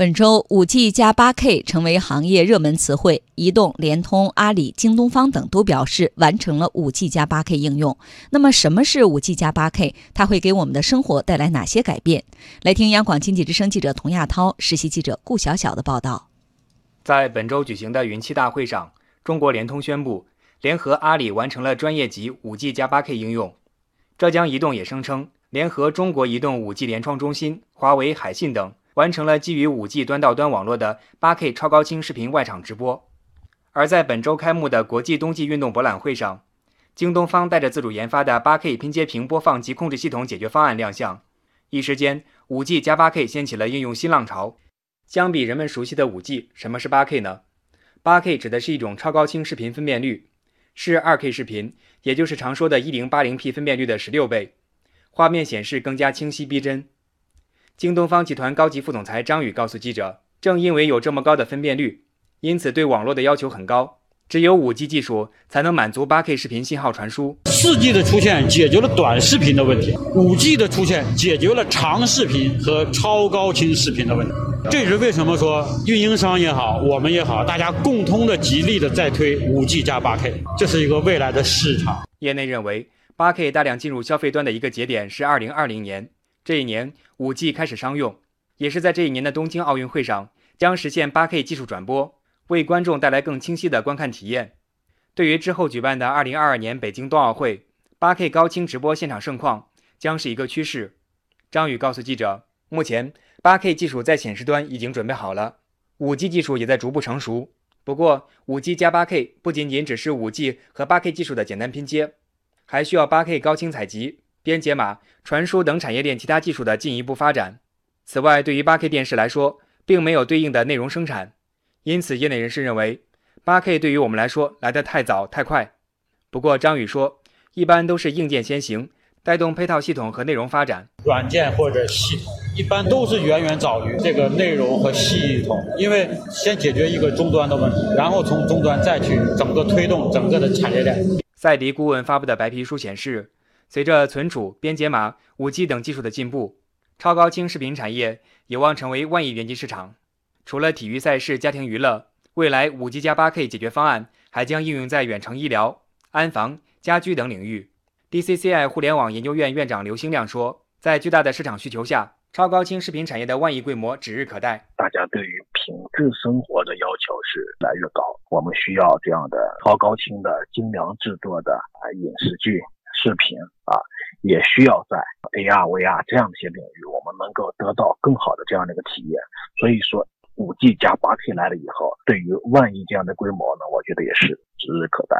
本周，五 G 加八 K 成为行业热门词汇。移动、联通、阿里、京东方等都表示完成了五 G 加八 K 应用。那么，什么是五 G 加八 K？它会给我们的生活带来哪些改变？来听央广经济之声记者童亚涛、实习记者顾晓晓的报道。在本周举行的云栖大会上，中国联通宣布联合阿里完成了专业级五 G 加八 K 应用。浙江移动也声称联合中国移动五 G 联创中心、华为、海信等。完成了基于 5G 端到端网络的 8K 超高清视频外场直播。而在本周开幕的国际冬季运动博览会上，京东方带着自主研发的 8K 拼接屏播放及控制系统解决方案亮相，一时间 5G 加 8K 掀起了应用新浪潮。相比人们熟悉的 5G，什么是 8K 呢？8K 指的是一种超高清视频分辨率，是 2K 视频，也就是常说的 1080P 分辨率的十六倍，画面显示更加清晰逼真。京东方集团高级副总裁张宇告诉记者：“正因为有这么高的分辨率，因此对网络的要求很高。只有 5G 技术才能满足 8K 视频信号传输。4G 的出现解决了短视频的问题，5G 的出现解决了长视频和超高清视频的问题。这也是为什么说运营商也好，我们也好，大家共同的极力的在推 5G 加 8K，这是一个未来的市场。业内认为，8K 大量进入消费端的一个节点是2020年。”这一年，5G 开始商用，也是在这一年的东京奥运会上将实现 8K 技术转播，为观众带来更清晰的观看体验。对于之后举办的2022年北京冬奥会，8K 高清直播现场盛况将是一个趋势。张宇告诉记者，目前 8K 技术在显示端已经准备好了，5G 技术也在逐步成熟。不过，5G 加 8K 不仅仅只是 5G 和 8K 技术的简单拼接，还需要 8K 高清采集。编解码、传输等产业链其他技术的进一步发展。此外，对于 8K 电视来说，并没有对应的内容生产，因此业内人士认为，8K 对于我们来说来得太早太快。不过张宇说，一般都是硬件先行，带动配套系统和内容发展。软件或者系统一般都是远远早于这个内容和系统，因为先解决一个终端的问题，然后从终端再去整个推动整个的产业链。赛迪顾问发布的白皮书显示。随着存储、编解码、5G 等技术的进步，超高清视频产业有望成为万亿元级市场。除了体育赛事、家庭娱乐，未来 5G 加 8K 解决方案还将应用在远程医疗、安防、家居等领域。DCCI 互联网研究院院长刘兴亮说：“在巨大的市场需求下，超高清视频产业的万亿规模指日可待。大家对于品质生活的要求是越来越高，我们需要这样的超高清的精良制作的啊影视剧。”视频啊，也需要在 AR、VR 这样的一些领域，我们能够得到更好的这样的一个体验。所以说，五 G 加八 K 来了以后，对于万亿这样的规模呢，我觉得也是指日可待。